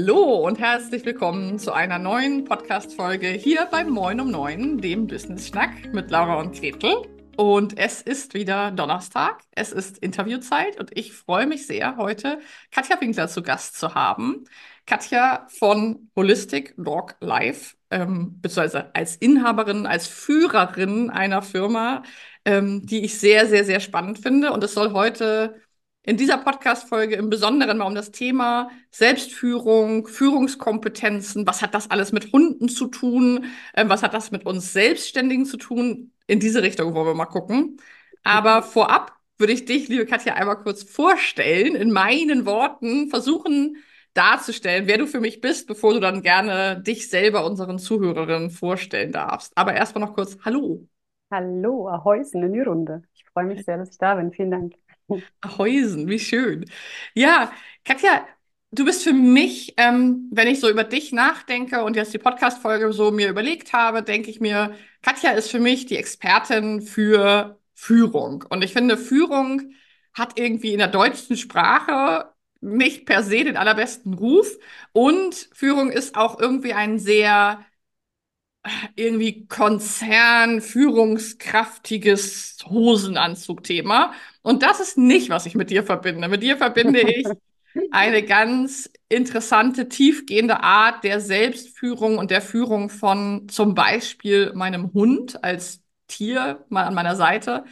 Hallo und herzlich willkommen zu einer neuen Podcast-Folge hier beim Moin um Neun, dem Business-Schnack mit Laura und Gretel. Und es ist wieder Donnerstag, es ist Interviewzeit und ich freue mich sehr, heute Katja Winkler zu Gast zu haben. Katja von Holistic Dog Life, ähm, beziehungsweise als Inhaberin, als Führerin einer Firma, ähm, die ich sehr, sehr, sehr spannend finde. Und es soll heute in dieser Podcast-Folge im Besonderen mal um das Thema Selbstführung, Führungskompetenzen, was hat das alles mit Hunden zu tun, äh, was hat das mit uns Selbstständigen zu tun. In diese Richtung wollen wir mal gucken. Aber vorab würde ich dich, liebe Katja, einmal kurz vorstellen, in meinen Worten versuchen darzustellen, wer du für mich bist, bevor du dann gerne dich selber unseren Zuhörerinnen vorstellen darfst. Aber erstmal noch kurz Hallo. Hallo, Ahäusen in die Runde. Ich freue mich sehr, dass ich da bin. Vielen Dank. Häusen, wie schön. Ja, Katja, du bist für mich, ähm, wenn ich so über dich nachdenke und jetzt die Podcast-Folge so mir überlegt habe, denke ich mir, Katja ist für mich die Expertin für Führung. Und ich finde, Führung hat irgendwie in der deutschen Sprache nicht per se den allerbesten Ruf. Und Führung ist auch irgendwie ein sehr irgendwie Konzern, führungskraftiges Hosenanzug-Thema. Und das ist nicht, was ich mit dir verbinde. Mit dir verbinde ich eine ganz interessante, tiefgehende Art der Selbstführung und der Führung von zum Beispiel meinem Hund als Tier mal an meiner Seite.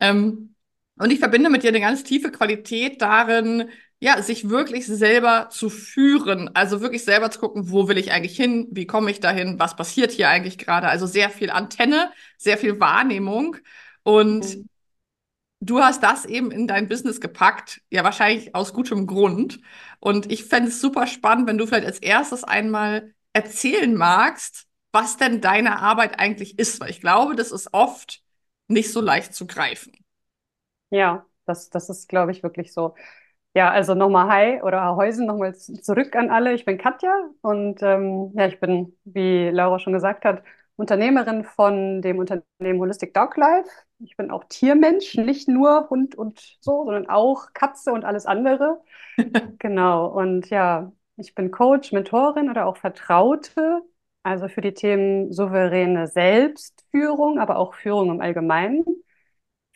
Ähm, und ich verbinde mit dir eine ganz tiefe Qualität darin, ja, sich wirklich selber zu führen, also wirklich selber zu gucken, wo will ich eigentlich hin, wie komme ich dahin, was passiert hier eigentlich gerade, also sehr viel Antenne, sehr viel Wahrnehmung. Und mhm. du hast das eben in dein Business gepackt, ja wahrscheinlich aus gutem Grund. Und ich fände es super spannend, wenn du vielleicht als erstes einmal erzählen magst, was denn deine Arbeit eigentlich ist, weil ich glaube, das ist oft nicht so leicht zu greifen. Ja, das, das ist, glaube ich, wirklich so. Ja, also nochmal Hi oder Häusen, nochmal zurück an alle. Ich bin Katja und ähm, ja, ich bin, wie Laura schon gesagt hat, Unternehmerin von dem Unternehmen Holistic Dog Life. Ich bin auch Tiermensch, nicht nur Hund und so, sondern auch Katze und alles andere. genau. Und ja, ich bin Coach, Mentorin oder auch Vertraute, also für die Themen souveräne Selbstführung, aber auch Führung im Allgemeinen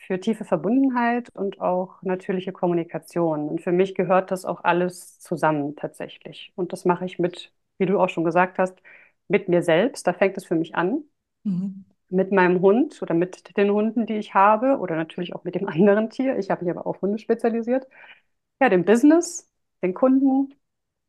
für tiefe Verbundenheit und auch natürliche Kommunikation. Und für mich gehört das auch alles zusammen tatsächlich. Und das mache ich mit, wie du auch schon gesagt hast, mit mir selbst. Da fängt es für mich an. Mhm. Mit meinem Hund oder mit den Hunden, die ich habe oder natürlich auch mit dem anderen Tier. Ich habe mich aber auf Hunde spezialisiert. Ja, dem Business, den Kunden,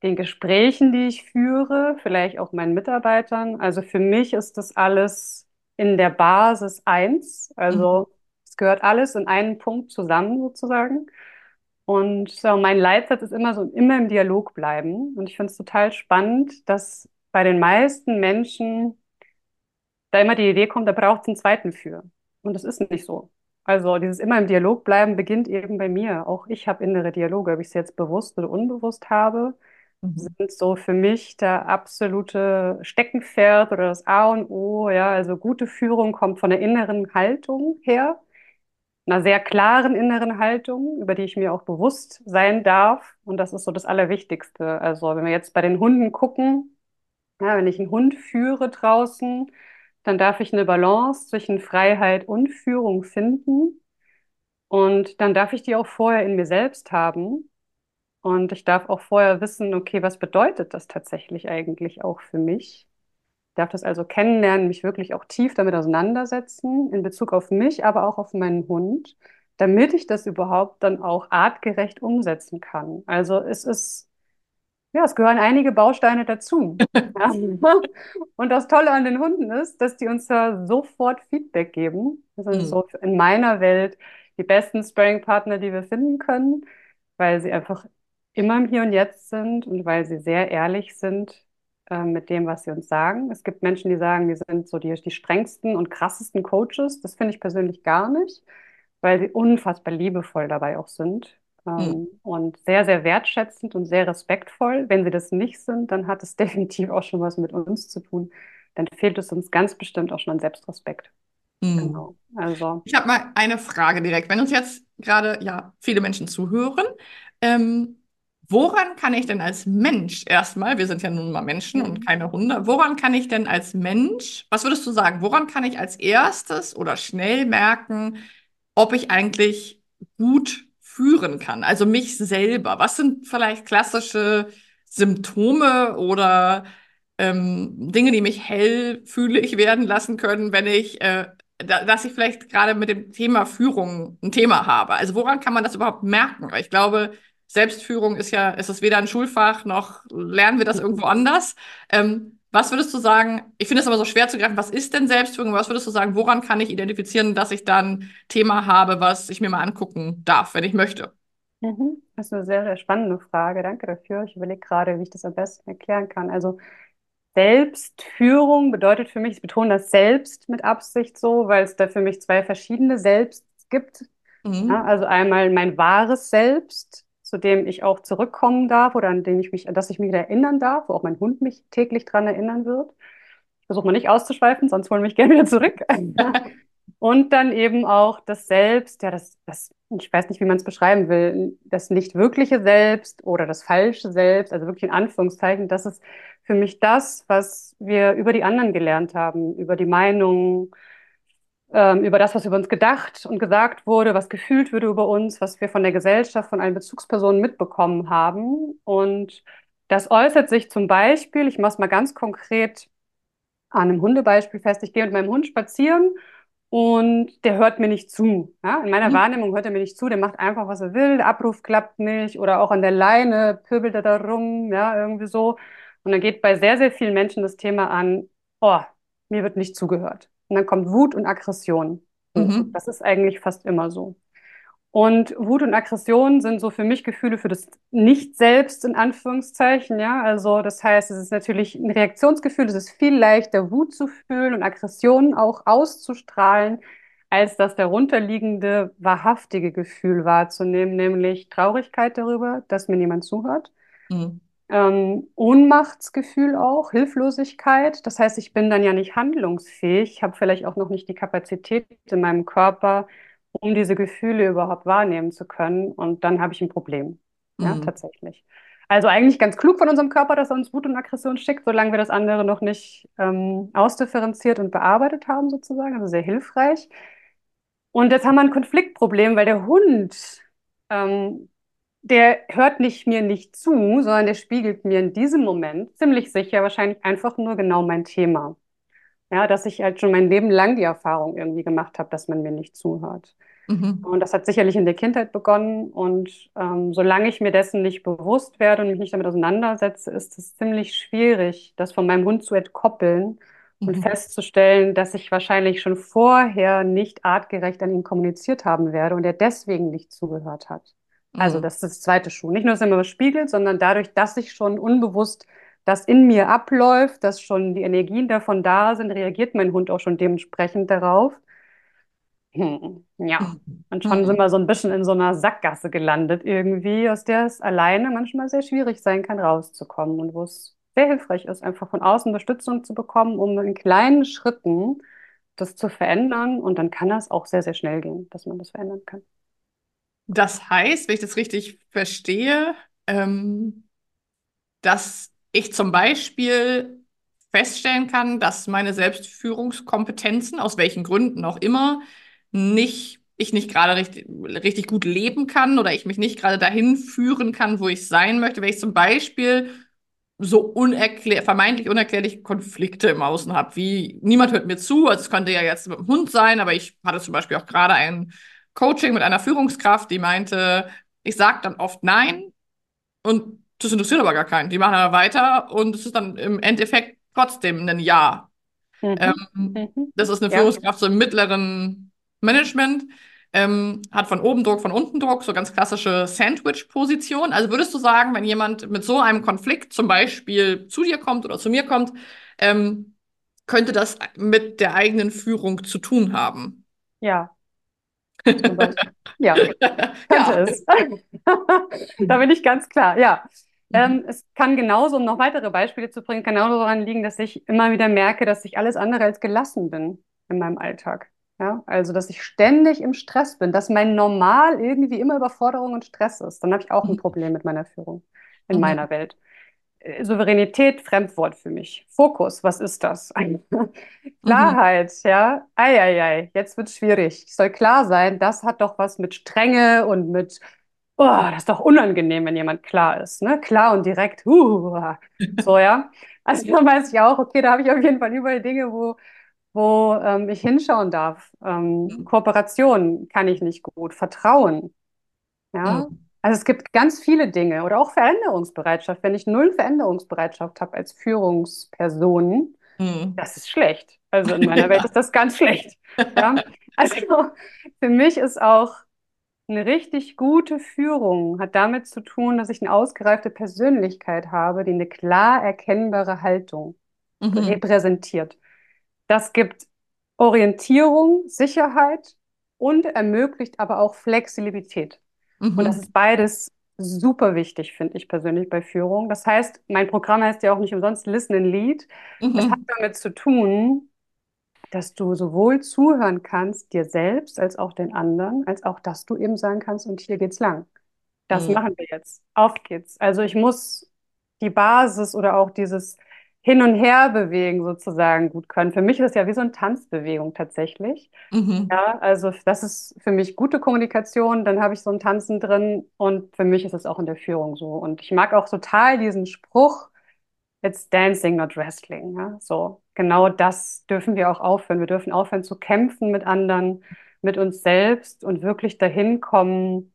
den Gesprächen, die ich führe, vielleicht auch meinen Mitarbeitern. Also für mich ist das alles in der Basis eins. Also mhm es gehört alles in einen Punkt zusammen sozusagen. Und so, mein Leitsatz ist immer so, immer im Dialog bleiben. Und ich finde es total spannend, dass bei den meisten Menschen da immer die Idee kommt, da braucht es einen zweiten für. Und das ist nicht so. Also dieses immer im Dialog bleiben beginnt eben bei mir. Auch ich habe innere Dialoge, ob ich es jetzt bewusst oder unbewusst habe, mhm. sind so für mich der absolute Steckenpferd oder das A und O. Ja, also gute Führung kommt von der inneren Haltung her einer sehr klaren inneren Haltung, über die ich mir auch bewusst sein darf. Und das ist so das Allerwichtigste. Also wenn wir jetzt bei den Hunden gucken, ja, wenn ich einen Hund führe draußen, dann darf ich eine Balance zwischen Freiheit und Führung finden. Und dann darf ich die auch vorher in mir selbst haben. Und ich darf auch vorher wissen, okay, was bedeutet das tatsächlich eigentlich auch für mich? Darf das also kennenlernen, mich wirklich auch tief damit auseinandersetzen, in Bezug auf mich, aber auch auf meinen Hund, damit ich das überhaupt dann auch artgerecht umsetzen kann. Also es ist, ja, es gehören einige Bausteine dazu. ja. Und das Tolle an den Hunden ist, dass die uns da sofort Feedback geben. Das sind mhm. so in meiner Welt die besten Sparring-Partner, die wir finden können, weil sie einfach immer im Hier und Jetzt sind und weil sie sehr ehrlich sind äh, mit dem, was sie uns sagen. Es gibt Menschen, die sagen, wir sind so die, die strengsten und krassesten Coaches. Das finde ich persönlich gar nicht, weil sie unfassbar liebevoll dabei auch sind. Ähm, mhm. Und sehr, sehr wertschätzend und sehr respektvoll. Wenn sie das nicht sind, dann hat es definitiv auch schon was mit uns zu tun. Dann fehlt es uns ganz bestimmt auch schon an Selbstrespekt. Mhm. Genau. Also. Ich habe mal eine Frage direkt. Wenn uns jetzt gerade ja viele Menschen zuhören, ähm, woran kann ich denn als Mensch erstmal, wir sind ja nun mal Menschen und Mhm. keine Hunde, woran kann ich denn als Mensch, was würdest du sagen, woran kann ich als erstes oder schnell merken, ob ich eigentlich gut führen kann, also mich selber? Was sind vielleicht klassische Symptome oder ähm, Dinge, die mich hellfühlig werden lassen können, wenn ich, äh, da, dass ich vielleicht gerade mit dem Thema Führung ein Thema habe? Also woran kann man das überhaupt merken? Weil ich glaube, Selbstführung ist ja, ist es weder ein Schulfach noch lernen wir das irgendwo anders. Ähm, was würdest du sagen? Ich finde es aber so schwer zu greifen. Was ist denn Selbstführung? Was würdest du sagen? Woran kann ich identifizieren, dass ich dann Thema habe, was ich mir mal angucken darf, wenn ich möchte? Mhm. Das ist eine sehr, sehr spannende Frage. Danke dafür. Ich überlege gerade, wie ich das am besten erklären kann. Also Selbstführung bedeutet für mich, ich betone das Selbst mit Absicht so, weil es da für mich zwei verschiedene Selbst gibt. Ja, Mhm. also einmal mein wahres Selbst, zu dem ich auch zurückkommen darf oder an den ich mich, an das ich mich wieder erinnern darf, wo auch mein Hund mich täglich dran erinnern wird. Ich versuche mal nicht auszuschweifen, sonst holen mich gerne wieder zurück. Und dann eben auch das Selbst, ja, das, das, ich weiß nicht, wie man es beschreiben will, das nicht wirkliche Selbst oder das falsche Selbst, also wirklich in Anführungszeichen, das ist für mich das, was wir über die anderen gelernt haben, über die Meinungen, ähm, über das, was über uns gedacht und gesagt wurde, was gefühlt wurde über uns, was wir von der Gesellschaft, von allen Bezugspersonen mitbekommen haben. Und das äußert sich zum Beispiel, ich mache es mal ganz konkret an einem Hundebeispiel fest, ich gehe mit meinem Hund spazieren und der hört mir nicht zu. Ja? In meiner Mhm. Wahrnehmung hört er mir nicht zu, der macht einfach, was er will, der Abruf klappt nicht oder auch an der Leine pöbelt er da rum, ja, irgendwie so. Und dann geht bei sehr, sehr vielen Menschen das Thema an, oh, mir wird nicht zugehört. Und dann kommt Wut und Aggression. Mhm. Das ist eigentlich fast immer so. Und Wut und Aggression sind so für mich Gefühle für das Nicht-Selbst in Anführungszeichen, ja. Also das heißt, es ist natürlich ein Reaktionsgefühl, es ist viel leichter, Wut zu fühlen und Aggression auch auszustrahlen, als das darunterliegende, wahrhaftige Gefühl wahrzunehmen, nämlich Traurigkeit darüber, dass mir niemand zuhört. Mhm. Ähm, Ohnmachtsgefühl auch, Hilflosigkeit. Das heißt, ich bin dann ja nicht handlungsfähig, habe vielleicht auch noch nicht die Kapazität in meinem Körper, um diese Gefühle überhaupt wahrnehmen zu können. Und dann habe ich ein Problem. Ja, Mhm. tatsächlich. Also eigentlich ganz klug von unserem Körper, dass er uns Wut und Aggression schickt, solange wir das andere noch nicht ähm, ausdifferenziert und bearbeitet haben, sozusagen. Also sehr hilfreich. Und jetzt haben wir ein Konfliktproblem, weil der Hund, ähm, der hört nicht mir nicht zu, sondern der spiegelt mir in diesem Moment ziemlich sicher wahrscheinlich einfach nur genau mein Thema. Ja, dass ich halt schon mein Leben lang die Erfahrung irgendwie gemacht habe, dass man mir nicht zuhört. Mhm. Und das hat sicherlich in der Kindheit begonnen. Und ähm, solange ich mir dessen nicht bewusst werde und mich nicht damit auseinandersetze, ist es ziemlich schwierig, das von meinem Hund zu entkoppeln und Mhm. festzustellen, dass ich wahrscheinlich schon vorher nicht artgerecht an ihn kommuniziert haben werde und er deswegen nicht zugehört hat. Also Mhm. das ist das zweite Schuh. Nicht nur, dass er mir was spiegelt, sondern dadurch, dass ich schon unbewusst das in mir abläuft, dass schon die Energien davon da sind, reagiert mein Hund auch schon dementsprechend darauf. Hm, ja. Und schon sind wir so ein bisschen in so einer Sackgasse gelandet irgendwie, aus der es alleine manchmal sehr schwierig sein kann, rauszukommen und wo es sehr hilfreich ist, einfach von außen Unterstützung zu bekommen, um in kleinen Schritten das zu verändern. Und dann kann das auch sehr, sehr schnell gehen, dass man das verändern kann. Das heißt, wenn ich das richtig verstehe, ähm, dass ich zum Beispiel feststellen kann, dass meine Selbstführungskompetenzen, aus welchen Gründen auch immer, nicht, ich nicht gerade richtig, richtig gut leben kann oder ich mich nicht gerade dahin führen kann, wo ich sein möchte, wenn ich zum Beispiel so unerklär vermeintlich unerklärliche Konflikte im Außen habe, wie niemand hört mir zu, also es könnte ja jetzt mit dem Hund sein, aber ich hatte zum Beispiel auch gerade ein Coaching mit einer Führungskraft, die meinte, ich sage dann oft Nein und das interessiert aber gar keinen. Die machen aber weiter und es ist dann im Endeffekt trotzdem ein Ja. Mhm. Ähm, Mhm. das ist eine Ja, Führungskraft so im mittleren Management, ähm, hat von oben Druck, von unten Druck, so ganz klassische Sandwich-Position. Also würdest du sagen, wenn jemand mit so einem Konflikt zum Beispiel zu dir kommt oder zu mir kommt, ähm, könnte das mit der eigenen Führung zu tun haben? ja. Ja, könnte Ja. es. Da bin ich ganz klar, ja. Mhm. Ähm, es kann genauso, um noch weitere Beispiele zu bringen, genauso daran liegen, dass ich immer wieder merke, dass ich alles andere als gelassen bin in meinem Alltag. Ja, also, dass ich ständig im Stress bin, dass mein Normal irgendwie immer Überforderung und Stress ist, dann habe ich auch ein Mhm. Problem mit meiner Führung in Mhm. meiner Welt. Äh, Souveränität, Fremdwort für mich. Fokus, was ist das? Mhm. Klarheit, ja. Eieiei, jetzt wird es schwierig. Es soll klar sein, das hat doch was mit Strenge und mit, oh, das ist doch unangenehm, wenn jemand klar ist, ne? Klar und direkt, uh, so, ja. Also da weiß ich auch, okay, da habe ich auf jeden Fall überall Dinge, wo wo ähm, ich hinschauen darf. Ähm, Mhm. Kooperation kann ich nicht gut, Vertrauen, ja. Mhm. Also es gibt ganz viele Dinge oder auch Veränderungsbereitschaft. Wenn ich null Veränderungsbereitschaft habe als Führungsperson, Mhm. das ist schlecht. Also in meiner Welt Ja. ist das ganz schlecht. Ja. Also für mich ist auch eine richtig gute Führung hat damit zu tun, dass ich eine ausgereifte Persönlichkeit habe, die eine klar erkennbare Haltung Mhm. repräsentiert. Das gibt Orientierung, Sicherheit und ermöglicht aber auch Flexibilität. Und das Mhm. ist beides super wichtig, finde ich persönlich bei Führung. Das heißt, mein Programm heißt ja auch nicht umsonst Listen and Lead. Es hat Mhm. damit zu tun, dass du sowohl zuhören kannst, dir selbst als auch den anderen, als auch, dass du eben sagen kannst, und hier geht's lang. Das Mhm. machen wir jetzt. Auf geht's. Also ich muss die Basis oder auch dieses Hin- und Herbewegen sozusagen gut können. Für mich ist es ja wie so eine Tanzbewegung tatsächlich. Mhm. Ja, also das ist für mich gute Kommunikation. Dann habe ich so ein Tanzen drin und für mich ist es auch in der Führung so. Und ich mag auch total diesen Spruch, It's dancing, not wrestling. Ja, so genau das dürfen wir auch aufhören. Wir dürfen aufhören zu kämpfen mit anderen, mit uns selbst und wirklich dahin kommen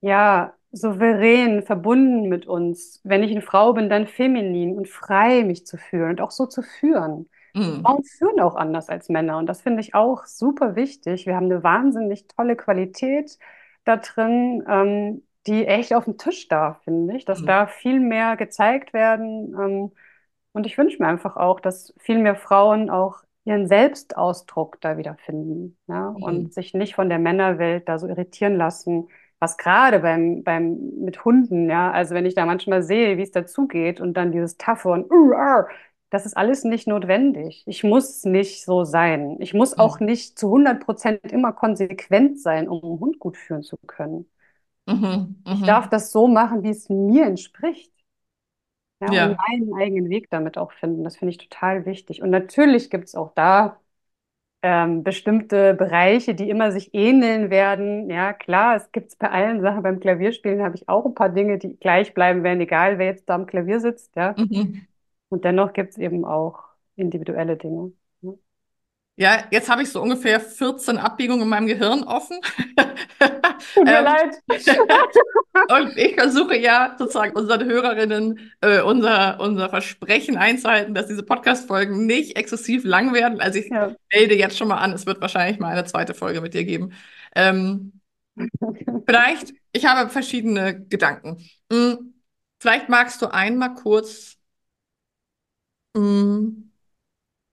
ja, souverän, verbunden mit uns. Wenn ich eine Frau bin, dann feminin und frei mich zu fühlen und auch so zu führen. Mhm. Frauen führen auch anders als Männer und das finde ich auch super wichtig. Wir haben eine wahnsinnig tolle Qualität da drin, ähm, die echt auf den Tisch darf, finde ich. Das Mhm. darf viel mehr gezeigt werden. Ähm, und ich wünsche mir einfach auch, dass viel mehr Frauen auch ihren Selbstausdruck da wiederfinden, ja, Mhm. und sich nicht von der Männerwelt da so irritieren lassen, was gerade beim, beim, mit Hunden, ja, also wenn ich da manchmal sehe, wie es dazugeht und dann dieses Taffe und uh, ah, das ist alles nicht notwendig. Ich muss nicht so sein. Ich muss auch Mhm. nicht zu hundert Prozent immer konsequent sein, um einen Hund gut führen zu können. Mhm. Ich darf Mhm. das so machen, wie es mir entspricht. Ja, und Ja. meinen eigenen Weg damit auch finden. Das finde ich total wichtig. Und natürlich gibt es auch da ähm, bestimmte Bereiche, die immer sich ähneln werden. Ja, klar, es gibt es bei allen Sachen. Beim Klavierspielen habe ich auch ein paar Dinge, die gleich bleiben werden, egal wer jetzt da am Klavier sitzt. Ja, Mhm. und dennoch gibt es eben auch individuelle Dinge. Ja. Jetzt habe ich so ungefähr 14 Abbiegungen in meinem Gehirn offen. Tut mir Ähm, leid. und ich versuche ja sozusagen unseren Hörerinnen äh, unser, unser Versprechen einzuhalten, dass diese Podcast-Folgen nicht exzessiv lang werden. Also ich Ja. melde jetzt schon mal an, es wird wahrscheinlich mal eine zweite Folge mit dir geben. Ähm, vielleicht, ich habe verschiedene Gedanken. Hm, vielleicht magst du einmal kurz, hm,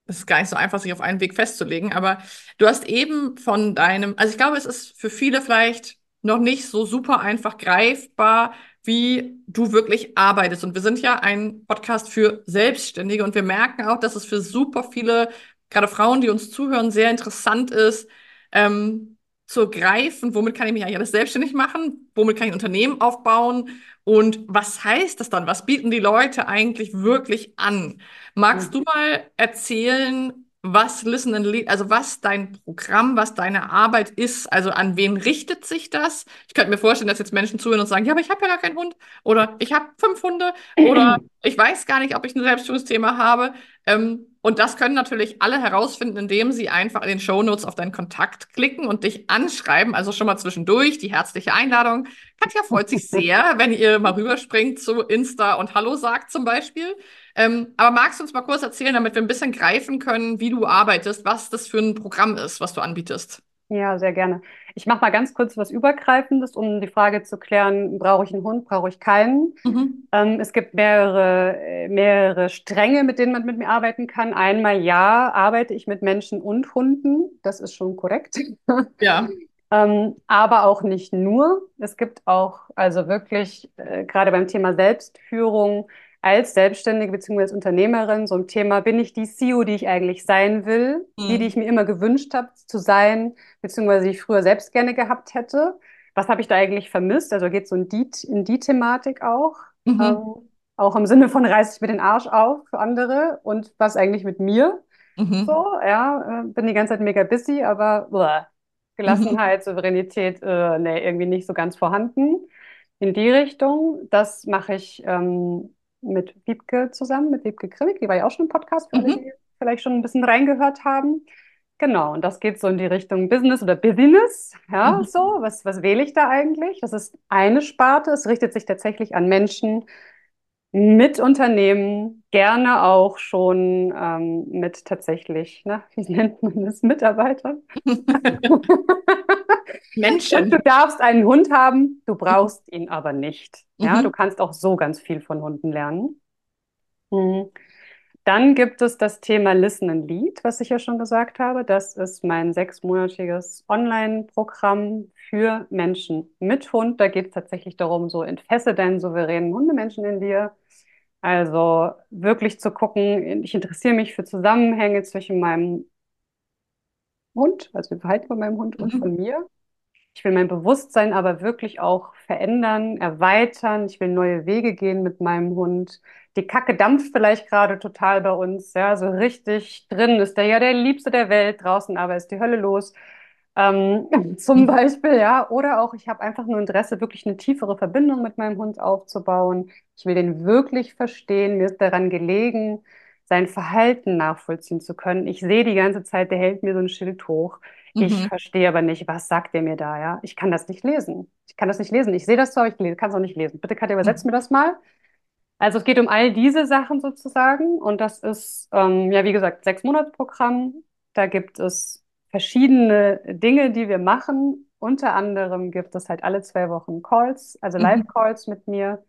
es ist gar nicht so einfach, sich auf einen Weg festzulegen, aber du hast eben von deinem, also ich glaube, es ist für viele vielleicht noch nicht so super einfach greifbar, wie du wirklich arbeitest. Und wir sind ja ein Podcast für Selbstständige und wir merken auch, dass es für super viele, gerade Frauen, die uns zuhören, sehr interessant ist, ähm, zu greifen, womit kann ich mich eigentlich alles selbstständig machen, womit kann ich ein Unternehmen aufbauen und was heißt das dann? Was bieten die Leute eigentlich wirklich an? Magst du mal erzählen, was Listen and Lead, also was dein Programm, was deine Arbeit ist? Also an wen richtet sich das? Ich könnte mir vorstellen, dass jetzt Menschen zuhören und sagen, ja, aber ich habe ja gar keinen Hund oder ich habe fünf Hunde oder ich weiß gar nicht, ob ich ein Selbstführungsthema habe. Ähm, und das können natürlich alle herausfinden, indem sie einfach in den Shownotes auf deinen Kontakt klicken und dich anschreiben. Also schon mal zwischendurch die herzliche Einladung. Katja freut sich sehr, wenn ihr mal rüberspringt zu Insta und Hallo sagt zum Beispiel. Ähm, aber magst du uns mal kurz erzählen, damit wir ein bisschen greifen können, wie du arbeitest, was das für ein Programm ist, was du anbietest? Ja, sehr gerne. Ich mache mal ganz kurz was Übergreifendes, um die Frage zu klären, brauche ich einen Hund, brauche ich keinen? Mhm. Ähm, es gibt mehrere, äh, mehrere Stränge, mit denen man mit mir arbeiten kann. Einmal ja, arbeite ich mit Menschen und Hunden. Das ist schon korrekt. Ja. Ähm, aber auch nicht nur. Es gibt auch, also wirklich, äh, gerade beim Thema Selbstführung, als Selbstständige bzw. als Unternehmerin so ein Thema, bin ich die CEO, die ich eigentlich sein will, die, die Mhm. ich mir immer gewünscht habe zu sein, beziehungsweise die ich früher selbst gerne gehabt hätte. Was habe ich da eigentlich vermisst? Also geht so in die, in die Thematik auch. Mhm. Ähm, auch im Sinne von reiße ich mir den Arsch auf für andere und was eigentlich mit mir? Mhm. So, ja, äh, bin die ganze Zeit mega busy, aber Mhm. Gelassenheit, Souveränität, äh, nee, irgendwie nicht so ganz vorhanden. In die Richtung, das mache ich ähm, mit Wiebke zusammen, mit Wiebke Krimmig, die war ja auch schon im Podcast, für alle, Mhm. die vielleicht schon ein bisschen reingehört haben. Genau, und das geht so in die Richtung Business oder Business. Ja, so, Mhm. was, was wähle ich da eigentlich? Das ist eine Sparte. Es richtet sich tatsächlich an Menschen, mit Unternehmen, gerne auch schon ähm, mit tatsächlich, ne, wie nennt man das, Mitarbeitern. Und du Menschen. darfst einen Hund haben, du brauchst ihn aber nicht. Ja, du Mhm. kannst auch so ganz viel von Hunden lernen. Mhm. Dann gibt es das Thema Listen and Lead, was ich ja schon gesagt habe. Das ist mein sechsmonatiges Online-Programm für Menschen mit Hund. Da geht es tatsächlich darum, so entfesse deinen souveränen Hundemenschen in dir. Also wirklich zu gucken, ich interessiere mich für Zusammenhänge zwischen meinem Hund, also dem Verhalten von meinem Hund und Mhm. von mir. Ich will mein Bewusstsein aber wirklich auch verändern, erweitern. Ich will neue Wege gehen mit meinem Hund. Die Kacke dampft vielleicht gerade total bei uns, ja, so richtig drin ist der ja der Liebste der Welt, draußen aber ist die Hölle los. Ähm, zum. Beispiel, ja. Oder auch, ich habe einfach nur Interesse, wirklich eine tiefere Verbindung mit meinem Hund aufzubauen. Ich will den wirklich verstehen. Mir ist daran gelegen, sein Verhalten nachvollziehen zu können. Ich sehe die ganze Zeit, der hält mir so ein Schild hoch. Ich Mhm. verstehe aber nicht, was sagt der mir da, ja? Ich kann das nicht lesen. Ich kann das nicht lesen. Ich sehe das zwar, aber ich kann es auch nicht lesen. Bitte, Katja, übersetz Mhm. mir das mal. Also es geht um all diese Sachen sozusagen und das ist, ähm, ja, wie gesagt, sechs Monatsprogramm. Da gibt es verschiedene Dinge, die wir machen. Unter anderem gibt es halt alle zwei Wochen Calls, also Mhm. Live-Calls mit mir,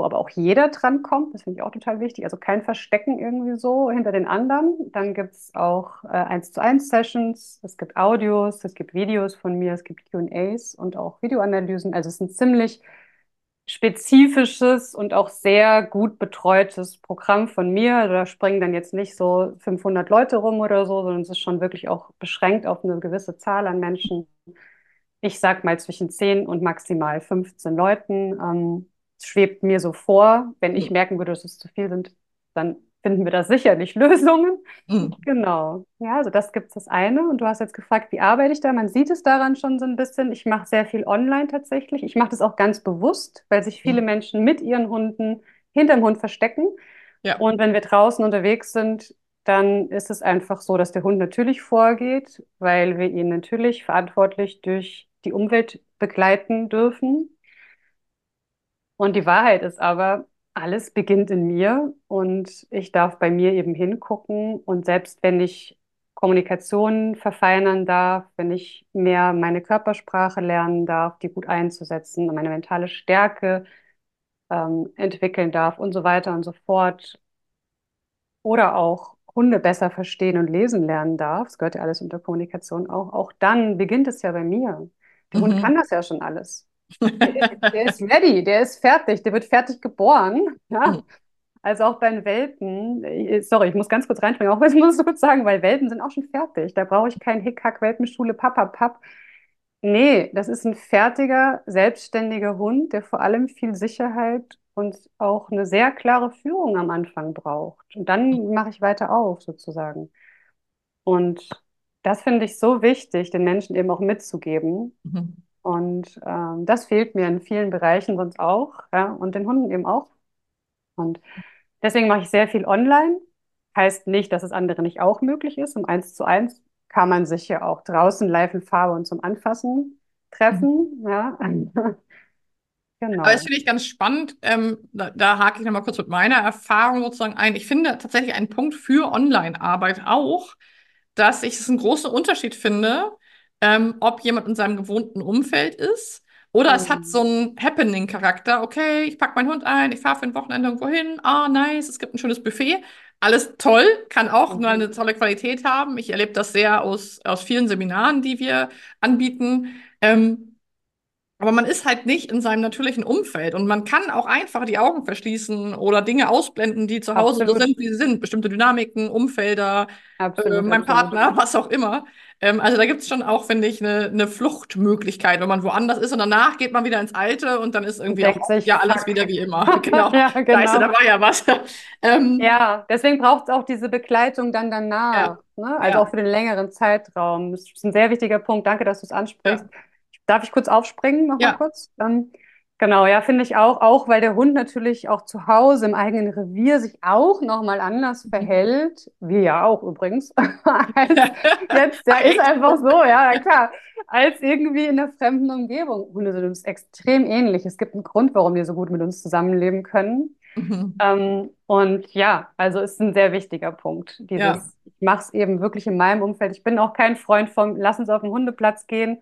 wo aber auch jeder drankommt. Das finde ich auch total wichtig. Also kein Verstecken irgendwie so hinter den anderen. Dann gibt es auch äh, eins zu eins Sessions. Es gibt Audios, es gibt Videos von mir, es gibt Q&As und auch Videoanalysen. Also es ist ein ziemlich spezifisches und auch sehr gut betreutes Programm von mir. Also da springen dann jetzt nicht so 500 Leute rum oder so, sondern es ist schon wirklich auch beschränkt auf eine gewisse Zahl an Menschen. Ich sag mal zwischen 10 und maximal 15 Leuten. Ähm, schwebt mir so vor. Wenn ich merken würde, dass es zu viel sind, dann finden wir da sicherlich Lösungen. Mhm. Genau. Ja, also das gibt es das eine. Und du hast jetzt gefragt, wie arbeite ich da? Man sieht es daran schon so ein bisschen. Ich mache sehr viel online tatsächlich. Ich mache das auch ganz bewusst, weil sich viele Mhm. Menschen mit ihren Hunden hinterm Hund verstecken. Ja. Und wenn wir draußen unterwegs sind, dann ist es einfach so, dass der Hund natürlich vorgeht, weil wir ihn natürlich verantwortlich durch die Umwelt begleiten dürfen. Und die Wahrheit ist aber, alles beginnt in mir und ich darf bei mir eben hingucken. Und selbst wenn ich Kommunikation verfeinern darf, wenn ich mehr meine Körpersprache lernen darf, die gut einzusetzen und meine mentale Stärke ähm, entwickeln darf und so weiter und so fort, oder auch Hunde besser verstehen und lesen lernen darf, das gehört ja alles unter Kommunikation auch, auch dann beginnt es ja bei mir. Der Hund Mhm. kann das ja schon alles. Der, der ist ready, der ist fertig, der wird fertig geboren. Ja? Mhm. Also auch bei den Welpen, äh, sorry, ich muss ganz kurz reinspringen, auch wenn ich muss es kurz sagen, weil Welpen sind auch schon fertig. Da brauche ich keinen Hickhack, Welpenschule, Papapap. Nee, das ist ein fertiger, selbstständiger Hund, der vor allem viel Sicherheit und auch eine sehr klare Führung am Anfang braucht. Und dann mache ich weiter auf, sozusagen. Und das finde ich so wichtig, den Menschen eben auch mitzugeben. Mhm. Und ähm, das fehlt mir in vielen Bereichen sonst auch, ja, und den Hunden eben auch. Und deswegen mache ich sehr viel online. Heißt nicht, dass es andere nicht auch möglich ist. Um eins zu eins kann man sich ja auch draußen live in Farbe und zum Anfassen Mhm. treffen. Ja, Aber das genau. finde ich ganz spannend. Ähm, da, da hake ich nochmal kurz mit meiner Erfahrung sozusagen ein. Ich finde tatsächlich einen Punkt für Online-Arbeit auch, dass ich es einen großen Unterschied finde, ähm, ob jemand in seinem gewohnten Umfeld ist oder es hat so Mhm. einen Happening-Charakter. Okay, ich packe meinen Hund ein, ich fahre für ein Wochenende irgendwo hin. Ah, nice, es gibt ein schönes Buffet. Alles toll, kann auch mal Mhm. eine tolle Qualität haben. Ich erlebe das sehr aus, aus vielen Seminaren, die wir anbieten. Ähm, Aber man ist halt nicht in seinem natürlichen Umfeld und man kann auch einfach die Augen verschließen oder Dinge ausblenden, die zu Hause so sind, wie sie sind. Bestimmte Dynamiken, Umfelder, äh, absolut, mein absolut. Partner, was auch immer. Ähm, also da gibt es schon auch, finde ich, eine, eine Fluchtmöglichkeit, wenn man woanders ist und danach geht man wieder ins Alte und dann ist irgendwie auch ja alles wieder wie immer. Genau. Ja, genau. da war ja was. Ähm, Ja, deswegen braucht es auch diese Begleitung dann ja, danach, ne? Also auch ja, für den längeren Zeitraum. Das ist ein sehr wichtiger Punkt. Danke, dass du es ansprichst. ja, Darf ich kurz aufspringen, noch mal ja. kurz? Ähm, genau, ja, finde ich auch, auch weil der Hund natürlich auch zu Hause im eigenen Revier sich auch noch mal anders verhält, wir ja auch übrigens, jetzt, ja, ist einfach so, ja, ja, klar, als irgendwie in der fremden Umgebung. Hunde sind uns extrem ähnlich. Es gibt einen Grund, warum die so gut mit uns zusammenleben können. Mhm. Ähm, und ja, also ist ein sehr wichtiger Punkt. Ja. Dieses, ich mache es eben wirklich in meinem Umfeld. Ich bin auch kein Freund vom, lass uns auf den Hundeplatz gehen.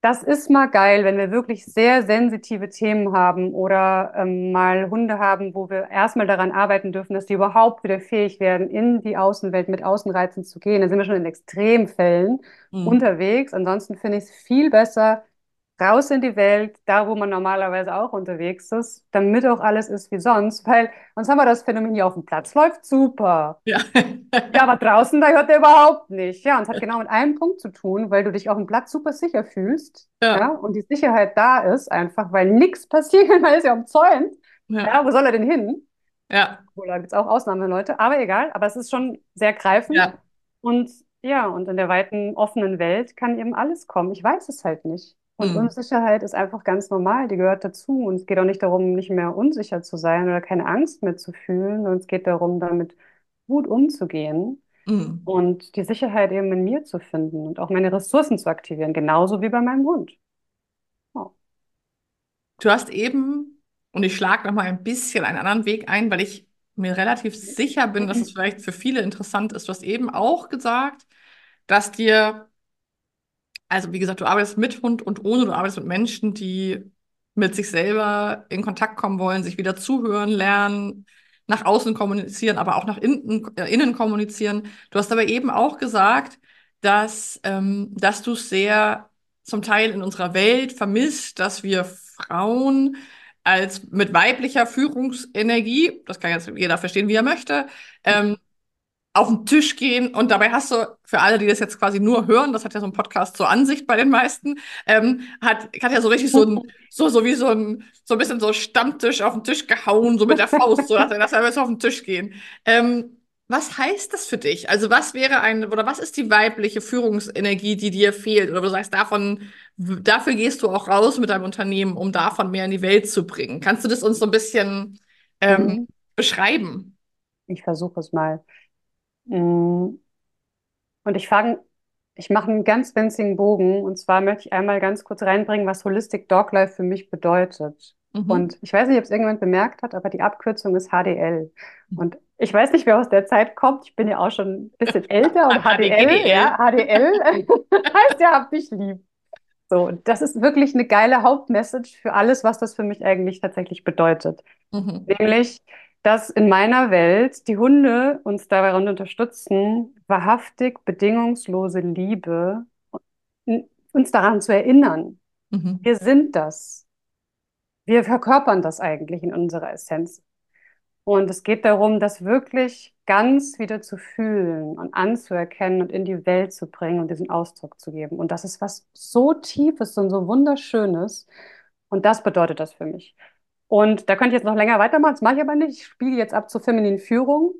Das ist mal geil, wenn wir wirklich sehr sensitive Themen haben oder ähm, mal Hunde haben, wo wir erstmal daran arbeiten dürfen, dass die überhaupt wieder fähig werden, in die Außenwelt mit Außenreizen zu gehen. Dann sind wir schon in Extremfällen Mhm. unterwegs. Ansonsten finde ich es viel besser, raus in die Welt, da wo man normalerweise auch unterwegs ist, damit auch alles ist wie sonst, weil sonst haben wir das Phänomen hier auf dem Platz läuft super. Ja. Ja, aber draußen, da hört er überhaupt nicht. Ja, und es hat genau mit einem Punkt zu tun, weil du dich auf dem Platz super sicher fühlst, ja, Ja. und die Sicherheit da ist, einfach weil nichts passiert, weil er ist ja umzäunt. Ja. Ja, wo soll er denn hin? Ja. Obwohl, da gibt es auch Ausnahmeleute, aber egal, aber es ist schon sehr greifend. Ja. Und ja, und in der weiten, offenen Welt kann eben alles kommen. Ich weiß es halt nicht. Und Mhm. Unsicherheit ist einfach ganz normal, die gehört dazu. Und es geht auch nicht darum, nicht mehr unsicher zu sein oder keine Angst mehr zu fühlen. Und es geht darum, damit gut umzugehen Mhm. und die Sicherheit eben in mir zu finden und auch meine Ressourcen zu aktivieren, genauso wie bei meinem Hund. Ja. Du hast eben, und ich schlage noch mal ein bisschen einen anderen Weg ein, weil ich mir relativ sicher bin, dass es vielleicht für viele interessant ist. Du hast eben auch gesagt, dass dir, also wie gesagt, du arbeitest mit Hund und ohne, du arbeitest mit Menschen, die mit sich selber in Kontakt kommen wollen, sich wieder zuhören, lernen, nach außen kommunizieren, aber auch nach innen, äh, innen kommunizieren. Du hast aber eben auch gesagt, dass, ähm, dass du es sehr zum Teil in unserer Welt vermisst, dass wir Frauen als mit weiblicher Führungsenergie, das kann jetzt jeder verstehen, wie er möchte, ähm, auf den Tisch gehen und dabei hast du, für alle, die das jetzt quasi nur hören, das hat ja so ein Podcast zur Ansicht bei den meisten, ähm, hat, hat ja so richtig so ein, so, so wie so ein, so ein bisschen so Stammtisch auf den Tisch gehauen, so mit der Faust, so dass er, dass er jetzt auf den Tisch gehen. Ähm, was heißt das für dich? Also was wäre ein, oder was ist die weibliche Führungsenergie, die dir fehlt? Oder du sagst, davon, dafür gehst du auch raus mit deinem Unternehmen, um davon mehr in die Welt zu bringen. Kannst du das uns so ein bisschen ähm, Mhm. beschreiben? Ich versuche es mal. Mm, Und ich fange, ich mache einen ganz winzigen Bogen. Und zwar möchte ich einmal ganz kurz reinbringen, was Holistic Dog Life für mich bedeutet. Mhm. Und ich weiß nicht, ob es irgendjemand bemerkt hat, aber die Abkürzung ist HDL. Und ich weiß nicht, wer aus der Zeit kommt. Ich bin ja auch schon ein bisschen älter und HDL, ja, HDL heißt ja, hab dich lieb. So, und das ist wirklich eine geile Hauptmessage für alles, was das für mich eigentlich tatsächlich bedeutet. Mhm. Nämlich, dass in meiner Welt die Hunde uns daran unterstützen, wahrhaftig bedingungslose Liebe uns daran zu erinnern. Mhm. Wir sind das. Wir verkörpern das eigentlich in unserer Essenz. Und es geht darum, das wirklich ganz wieder zu fühlen und anzuerkennen und in die Welt zu bringen und diesen Ausdruck zu geben. Und das ist was so Tiefes und so Wunderschönes. Und das bedeutet das für mich. Und da könnte ich jetzt noch länger weitermachen, das mache ich aber nicht. Ich spiele jetzt ab zur femininen Führung,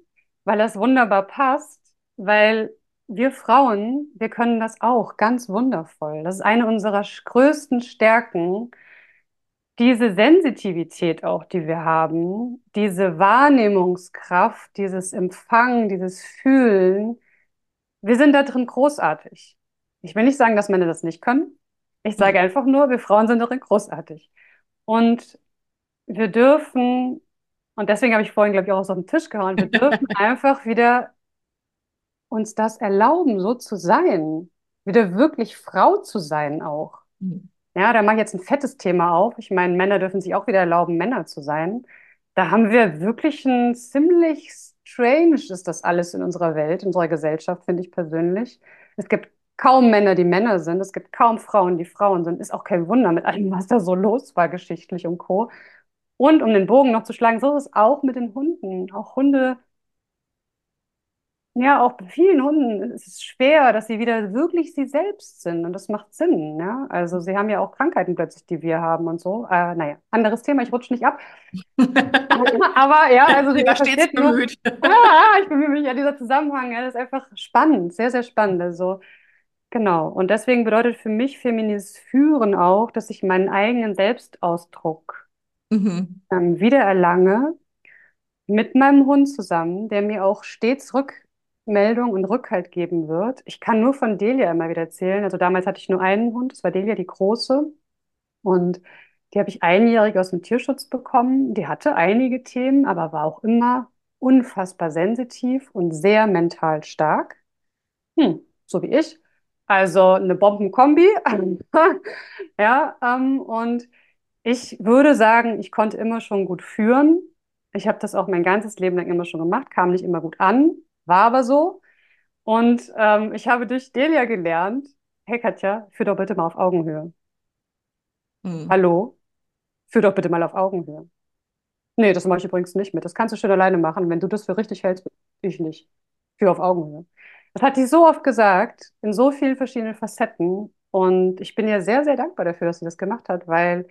weil das wunderbar passt, weil wir Frauen, wir können das auch ganz wundervoll. Das ist eine unserer größten Stärken, diese Sensitivität auch, die wir haben, diese Wahrnehmungskraft, dieses Empfangen, dieses Fühlen. Wir sind da drin großartig. Ich will nicht sagen, dass Männer das nicht können. Ich sage Mhm. einfach nur, wir Frauen sind darin großartig. Und wir dürfen, und deswegen habe ich vorhin, glaube ich, auch so auf den Tisch gehauen, wir dürfen einfach wieder uns das erlauben, so zu sein. Wieder wirklich Frau zu sein auch. Mhm. Ja, da mache ich jetzt ein fettes Thema auf. Ich meine, Männer dürfen sich auch wieder erlauben, Männer zu sein. Da haben wir wirklich ein ziemlich strange ist das alles in unserer Welt, in unserer Gesellschaft, finde ich persönlich. Es gibt kaum Männer, die Männer sind. Es gibt kaum Frauen, die Frauen sind. Ist auch kein Wunder mit allem, was da so los war, geschichtlich und Co. Und um den Bogen noch zu schlagen, so ist es auch mit den Hunden. Auch Hunde, ja, auch bei vielen Hunden ist es schwer, dass sie wieder wirklich sie selbst sind. Und das macht Sinn. Ja? Also sie haben ja auch Krankheiten plötzlich, die wir haben und so. Äh, naja, anderes Thema, ich rutsche nicht ab. Aber ja, also stets versteht nur, bemüht. ja, ich bemühe mich ja, dieser Zusammenhang, ja, das ist einfach spannend, sehr, sehr spannend. Also, genau. Und deswegen bedeutet für mich feministisches Führen auch, dass ich meinen eigenen Selbstausdruck Mhm. ähm, wiedererlange mit meinem Hund zusammen, der mir auch stets Rückmeldung und Rückhalt geben wird. Ich kann nur von Delia immer wieder erzählen. Also damals hatte ich nur einen Hund, das war Delia, die große. Und die habe ich einjährig aus dem Tierschutz bekommen. Die hatte einige Themen, aber war auch immer unfassbar sensitiv und sehr mental stark. Hm, so wie ich. Also eine Bombenkombi. Ja, ähm, und ich würde sagen, ich konnte immer schon gut führen. Ich habe das auch mein ganzes Leben lang immer schon gemacht, kam nicht immer gut an, war aber so. Und ähm, ich habe durch Delia gelernt, hey Katja, führ doch bitte mal auf Augenhöhe. Mhm. Hallo, führ doch bitte mal auf Augenhöhe. Nee, das mache ich übrigens nicht mit. Das kannst du schön alleine machen. Wenn du das für richtig hältst, ich nicht. Führ auf Augenhöhe. Das hat die so oft gesagt, in so vielen verschiedenen Facetten. Und ich bin ihr sehr, sehr dankbar dafür, dass sie das gemacht hat, weil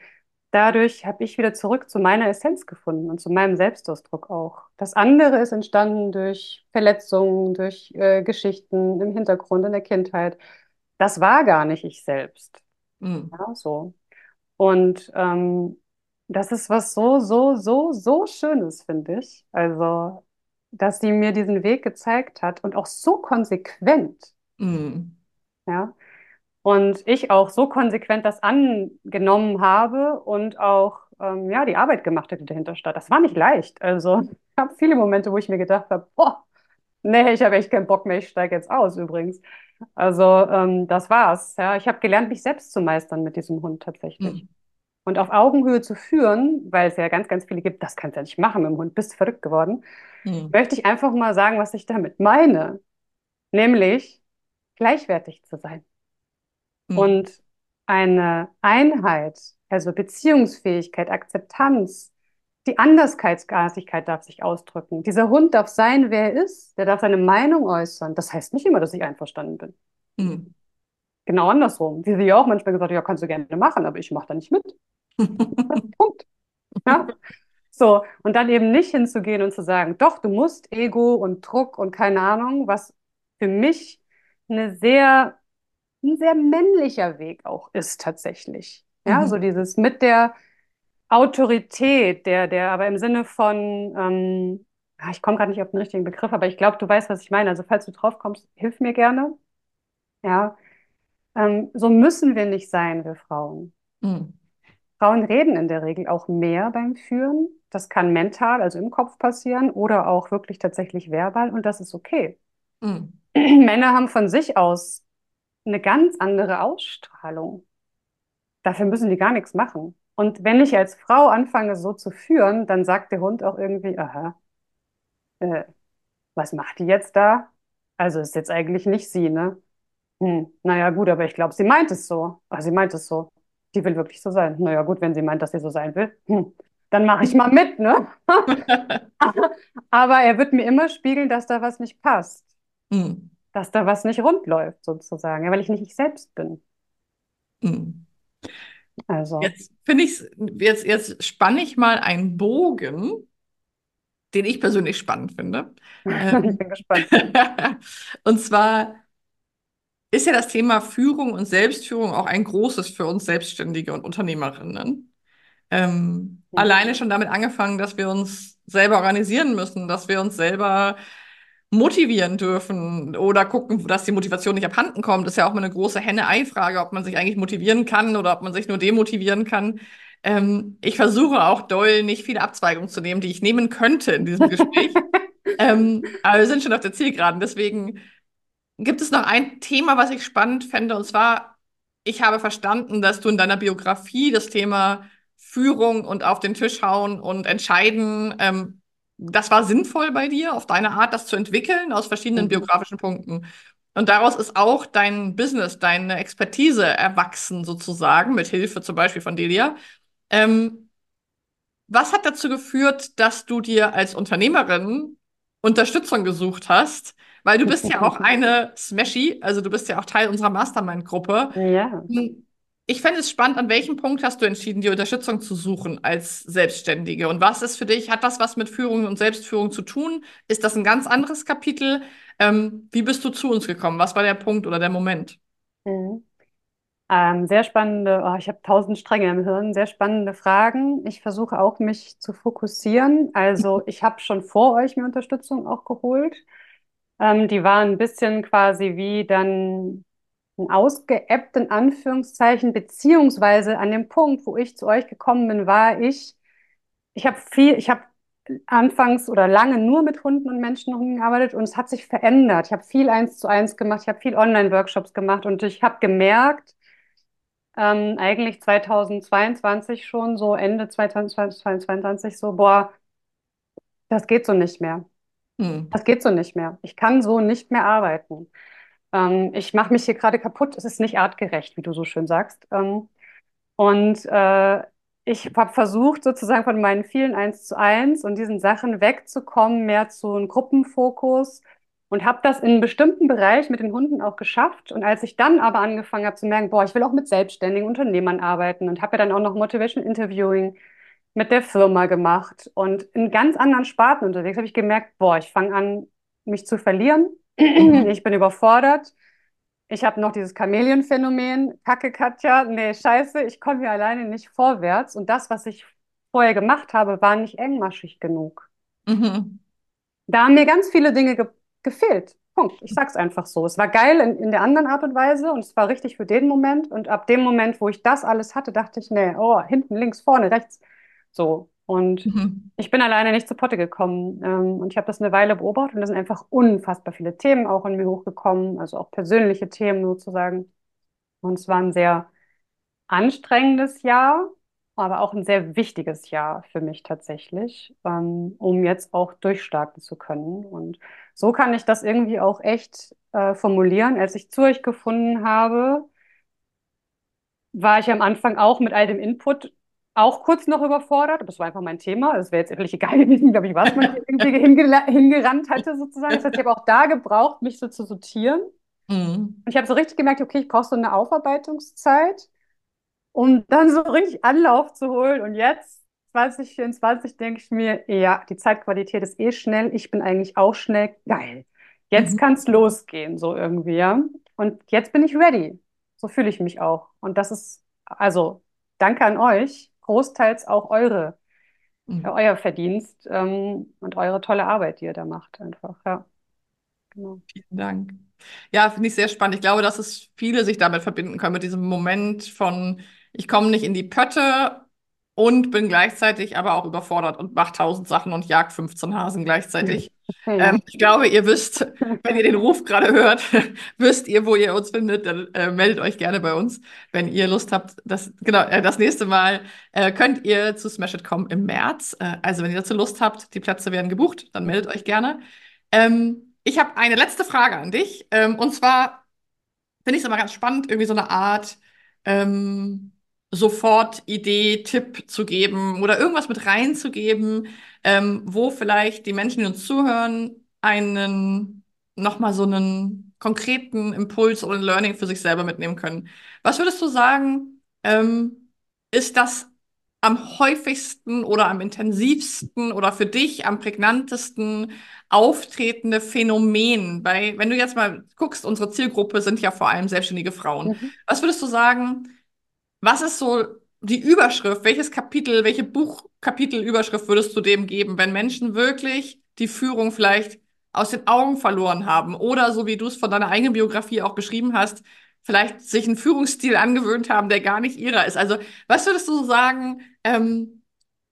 dadurch habe ich wieder zurück zu meiner Essenz gefunden und zu meinem Selbstausdruck auch. Das andere ist entstanden durch Verletzungen, durch äh, Geschichten im Hintergrund, in der Kindheit. Das war gar nicht ich selbst. Mhm. Ja, so. Und ähm, das ist was so, so, so, so Schönes, finde ich. Also, dass sie mir diesen Weg gezeigt hat und auch so konsequent. Mhm. Ja. Und ich auch so konsequent das angenommen habe und auch ähm, ja, die Arbeit gemacht habe, die dahinter stand. Das war nicht leicht. Also, ich habe viele Momente, wo ich mir gedacht habe, boah, nee, ich habe echt keinen Bock mehr, ich steige jetzt aus übrigens. Also, ähm, das war's. Ja. Ich habe gelernt, mich selbst zu meistern mit diesem Hund tatsächlich. Mhm. Und auf Augenhöhe zu führen, weil es ja ganz, ganz viele gibt, das kannst du ja nicht machen mit dem Hund, bist du verrückt geworden, Mhm. möchte ich einfach mal sagen, was ich damit meine. Nämlich gleichwertig zu sein. Mhm. Und eine Einheit, also Beziehungsfähigkeit, Akzeptanz, die Andersartigkeit darf sich ausdrücken. Dieser Hund darf sein, wer er ist, der darf seine Meinung äußern. Das heißt nicht immer, dass ich einverstanden bin. Mhm. Genau andersrum. Wie sie ja auch manchmal gesagt ja, kannst du gerne machen, aber ich mache da nicht mit. Punkt. Ja? So, und dann eben nicht hinzugehen und zu sagen, doch, du musst Ego und Druck und keine Ahnung, was für mich eine sehr, ein sehr männlicher Weg auch ist tatsächlich. Ja, so Mhm. dieses mit der Autorität, der, der, aber im Sinne von, ähm, ah, ich komme gerade nicht auf den richtigen Begriff, aber ich glaube, du weißt, was ich meine. Also falls du drauf kommst, hilf mir gerne. Ja, ähm, so müssen wir nicht sein, wir Frauen. Mhm. Frauen reden in der Regel auch mehr beim Führen. Das kann mental, also im Kopf passieren oder auch wirklich tatsächlich verbal und das ist okay. Mhm. Männer haben von sich aus eine ganz andere Ausstrahlung. Dafür müssen die gar nichts machen. Und wenn ich als Frau anfange, so zu führen, dann sagt der Hund auch irgendwie, aha, äh, was macht die jetzt da? Also ist jetzt eigentlich nicht sie, ne? Hm, naja, gut, aber ich glaube, sie meint es so. Ach, sie meint es so. Die will wirklich so sein. Naja, gut, wenn sie meint, dass sie so sein will, hm, dann mache ich mal mit, ne? Aber er wird mir immer spiegeln, dass da was nicht passt, Mhm. Dass da was nicht rund läuft, sozusagen, ja, weil ich nicht ich selbst bin. Mhm. Also, Jetzt finde ich jetzt, jetzt spanne ich mal einen Bogen, den ich persönlich spannend finde. ich Ähm, bin gespannt. und zwar ist ja das Thema Führung und Selbstführung auch ein großes für uns Selbstständige und Unternehmerinnen. Ähm, Mhm. alleine schon damit angefangen, dass wir uns selber organisieren müssen, dass wir uns selber motivieren dürfen oder gucken, dass die Motivation nicht abhanden kommt. Das ist ja auch mal eine große Henne-Ei-Frage, ob man sich eigentlich motivieren kann oder ob man sich nur demotivieren kann. Ähm, ich versuche auch doll, nicht viele Abzweigungen zu nehmen, die ich nehmen könnte in diesem Gespräch. Ähm, aber wir sind schon auf der Zielgeraden. Deswegen gibt es noch ein Thema, was ich spannend fände, und zwar, ich habe verstanden, dass du in deiner Biografie das Thema Führung und auf den Tisch hauen und entscheiden, ähm, das war sinnvoll bei dir, auf deine Art, das zu entwickeln, aus verschiedenen Mhm. biografischen Punkten. Und daraus ist auch dein Business, deine Expertise erwachsen, sozusagen, mit Hilfe zum Beispiel von Delia. Ähm, was hat dazu geführt, dass du dir als Unternehmerin Unterstützung gesucht hast? Weil du bist ja auch eine Smashy, also du bist ja auch Teil unserer Mastermind-Gruppe. Ja. Ich fände es spannend, an welchem Punkt hast du entschieden, die Unterstützung zu suchen als Selbstständige? Und was ist für dich, hat das was mit Führung und Selbstführung zu tun? Ist das ein ganz anderes Kapitel? Ähm, wie bist du zu uns gekommen? Was war der Punkt oder der Moment? Mhm. Ähm, sehr spannende, oh, ich habe tausend Stränge im Hirn, sehr spannende Fragen. Ich versuche auch, mich zu fokussieren. Also ich habe schon vor euch mir Unterstützung auch geholt. Ähm, die waren ein bisschen quasi wie dann ausgeebbt in Anführungszeichen, beziehungsweise an dem Punkt, wo ich zu euch gekommen bin, war ich, ich habe viel, ich habe anfangs oder lange nur mit Hunden und Menschen gearbeitet und es hat sich verändert. Ich habe viel eins zu eins gemacht, ich habe viel Online-Workshops gemacht und ich habe gemerkt, ähm, eigentlich 2022 schon, so Ende 2022, so, boah, das geht so nicht mehr. Hm. Das geht so nicht mehr. Ich kann so nicht mehr arbeiten. Ähm, ich mache mich hier gerade kaputt. Es ist nicht artgerecht, wie du so schön sagst. Ähm, und äh, ich habe versucht, sozusagen von meinen vielen Eins zu eins und diesen Sachen wegzukommen, mehr zu einem Gruppenfokus und habe das in einem bestimmten Bereich mit den Hunden auch geschafft. Und als ich dann aber angefangen habe zu merken, boah, ich will auch mit selbstständigen Unternehmern arbeiten und habe ja dann auch noch Motivation Interviewing mit der Firma gemacht und in ganz anderen Sparten unterwegs, habe ich gemerkt, boah, ich fange an, mich zu verlieren. Ich bin überfordert. Ich habe noch dieses Chamäleon-Phänomen. Kacke, Katja, nee, scheiße, ich komme hier alleine nicht vorwärts. Und das, was ich vorher gemacht habe, war nicht engmaschig genug. Mhm. Da haben mir ganz viele Dinge ge gefehlt. Punkt. Ich sag's einfach so. Es war geil in, in der anderen Art und Weise und es war richtig für den Moment. Und ab dem Moment, wo ich das alles hatte, dachte ich, nee, oh, hinten, links, vorne, rechts. So. Und Mhm. ich bin alleine nicht zu Potte gekommen. Ähm, und ich habe das eine Weile beobachtet und da sind einfach unfassbar viele Themen auch in mir hochgekommen, also auch persönliche Themen sozusagen. Und es war ein sehr anstrengendes Jahr, aber auch ein sehr wichtiges Jahr für mich tatsächlich, ähm, um jetzt auch durchstarten zu können. Und so kann ich das irgendwie auch echt äh, formulieren. Als ich zu euch gefunden habe, war ich am Anfang auch mit all dem Input auch kurz noch überfordert, aber es war einfach mein Thema. Es wäre jetzt wirklich egal gewesen, glaube ich, was man irgendwie hingerannt hatte sozusagen. Das heißt, ich habe auch da gebraucht, mich so zu sortieren. Mhm. Und ich habe so richtig gemerkt, okay, ich brauche so eine Aufarbeitungszeit, um dann so richtig Anlauf zu holen. Und jetzt, 2024, denke ich mir, ja, die Zeitqualität ist eh schnell. Ich bin eigentlich auch schnell. Geil. Jetzt Mhm. kann es losgehen, so irgendwie, ja. Und jetzt bin ich ready. So fühle ich mich auch. Und das ist, also, danke an euch großteils auch eure, Mhm. euer Verdienst ähm, und eure tolle Arbeit, die ihr da macht, einfach. Ja, genau. Vielen Dank. Ja, finde ich sehr spannend. Ich glaube, dass es viele sich damit verbinden können, mit diesem Moment von, ich komme nicht in die Pötte und bin gleichzeitig aber auch überfordert und mache tausend Sachen und jag 15 Hasen gleichzeitig. Ja. Ähm, ich glaube, ihr wisst, wenn ihr den Ruf gerade hört, wisst ihr, wo ihr uns findet, dann äh, meldet euch gerne bei uns, wenn ihr Lust habt. Das, genau, äh, das nächste Mal äh, könnt ihr zu Smash It kommen im März. Äh, also wenn ihr dazu Lust habt, die Plätze werden gebucht, dann meldet euch gerne. Ähm, ich habe eine letzte Frage an dich. Ähm, und zwar finde ich es immer ganz spannend, irgendwie so eine Art ähm, sofort Idee, Tipp zu geben oder irgendwas mit reinzugeben, ähm, wo vielleicht die Menschen, die uns zuhören, einen nochmal so einen konkreten Impuls oder ein Learning für sich selber mitnehmen können. Was würdest du sagen, ähm, ist das am häufigsten oder am intensivsten oder für dich am prägnantesten auftretende Phänomen? Bei, wenn du jetzt mal guckst, unsere Zielgruppe sind ja vor allem selbstständige Frauen. Mhm. Was würdest du sagen, was ist so die Überschrift? Welches Kapitel, welche Buchkapitelüberschrift würdest du dem geben, wenn Menschen wirklich die Führung vielleicht aus den Augen verloren haben oder so wie du es von deiner eigenen Biografie auch beschrieben hast, vielleicht sich einen Führungsstil angewöhnt haben, der gar nicht ihrer ist? Also, was würdest du sagen, ähm,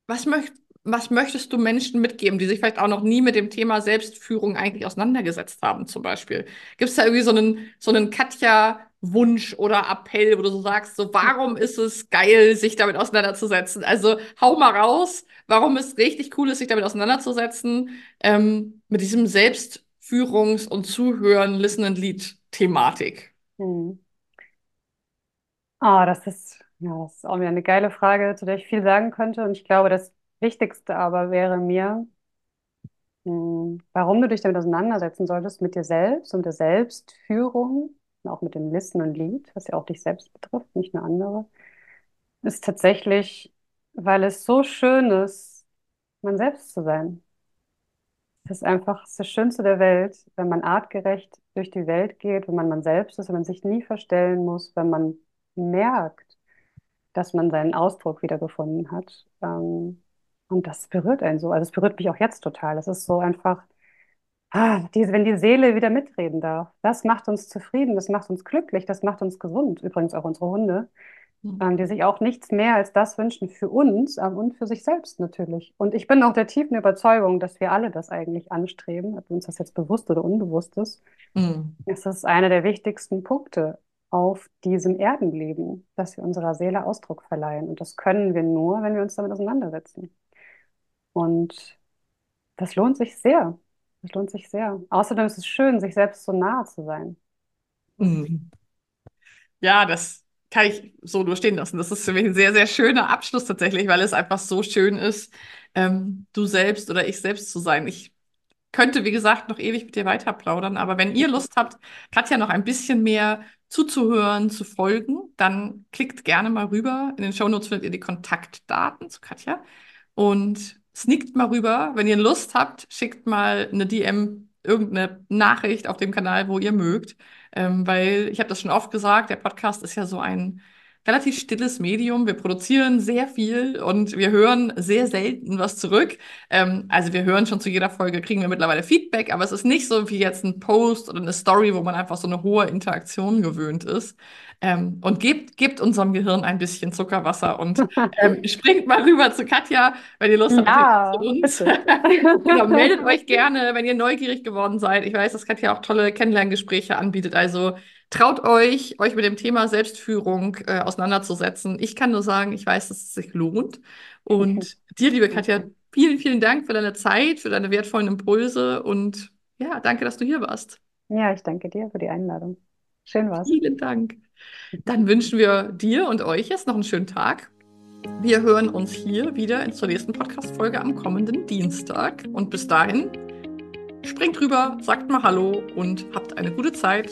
was möcht, was möchtest du Menschen mitgeben, die sich vielleicht auch noch nie mit dem Thema Selbstführung eigentlich auseinandergesetzt haben, zum Beispiel? Gibt es da irgendwie so einen, so einen Katja-Wunsch oder Appell, wo du so sagst, so, warum ist es geil, sich damit auseinanderzusetzen? Also, hau mal raus, warum es richtig cool ist, sich damit auseinanderzusetzen, ähm, mit diesem Selbstführungs- und Zuhören, Listen and Lead Thematik? Hm. Ah, das ist, ja, das ist auch wieder eine geile Frage, zu der ich viel sagen könnte. Und ich glaube, das Wichtigste aber wäre mir, hm, warum du dich damit auseinandersetzen solltest, mit dir selbst und der Selbstführung, auch mit dem Listen und Lead, was ja auch dich selbst betrifft, nicht nur andere, ist tatsächlich, weil es so schön ist, man selbst zu sein. Es ist einfach das Schönste der Welt, wenn man artgerecht durch die Welt geht, wenn man man selbst ist, wenn man sich nie verstellen muss, wenn man merkt, dass man seinen Ausdruck wiedergefunden hat. Ähm, und das berührt einen so. Also es berührt mich auch jetzt total. Es ist so einfach, ah, die, wenn die Seele wieder mitreden darf. Das macht uns zufrieden, das macht uns glücklich, das macht uns gesund. Übrigens auch unsere Hunde, Mhm. ähm, die sich auch nichts mehr als das wünschen für uns ähm, und für sich selbst natürlich. Und ich bin auch der tiefen Überzeugung, dass wir alle das eigentlich anstreben, ob uns das jetzt bewusst oder unbewusst ist. Mhm. Es ist einer der wichtigsten Punkte auf diesem Erdenleben, dass wir unserer Seele Ausdruck verleihen. Und das können wir nur, wenn wir uns damit auseinandersetzen. Und das lohnt sich sehr. Das lohnt sich sehr. Außerdem ist es schön, sich selbst so nahe zu sein. Mhm. Ja, das kann ich so nur stehen lassen. Das ist für mich ein sehr, sehr schöner Abschluss tatsächlich, weil es einfach so schön ist, ähm, du selbst oder ich selbst zu sein. Ich könnte, wie gesagt, noch ewig mit dir weiter plaudern, aber wenn ihr Lust habt, Katja noch ein bisschen mehr zuzuhören, zu folgen, dann klickt gerne mal rüber. In den Shownotes findet ihr die Kontaktdaten zu Katja und sneakt mal rüber. Wenn ihr Lust habt, schickt mal eine DM, irgendeine Nachricht auf dem Kanal, wo ihr mögt. Ähm, weil ich habe das schon oft gesagt, der Podcast ist ja so ein relativ stilles Medium. Wir produzieren sehr viel und wir hören sehr selten was zurück. Ähm, also wir hören schon zu jeder Folge, kriegen wir mittlerweile Feedback, aber es ist nicht so wie jetzt ein Post oder eine Story, wo man einfach so eine hohe Interaktion gewöhnt ist. Ähm, und gebt, gebt unserem Gehirn ein bisschen Zuckerwasser und ähm, springt mal rüber zu Katja, wenn ihr Lust habt, Ja, zu uns. Genau, meldet euch gerne, wenn ihr neugierig geworden seid. Ich weiß, dass Katja auch tolle Kennenlerngespräche anbietet. Also traut euch, euch mit dem Thema Selbstführung äh, auseinanderzusetzen. Ich kann nur sagen, ich weiß, dass es sich lohnt. Und dir, liebe Katja, vielen, vielen Dank für deine Zeit, für deine wertvollen Impulse und ja, danke, dass du hier warst. Ja, ich danke dir für die Einladung. Schön war's. Vielen Dank. Dann wünschen wir dir und euch jetzt noch einen schönen Tag. Wir hören uns hier wieder zur nächsten Podcast-Folge am kommenden Dienstag. Und bis dahin, springt rüber, sagt mal Hallo und habt eine gute Zeit.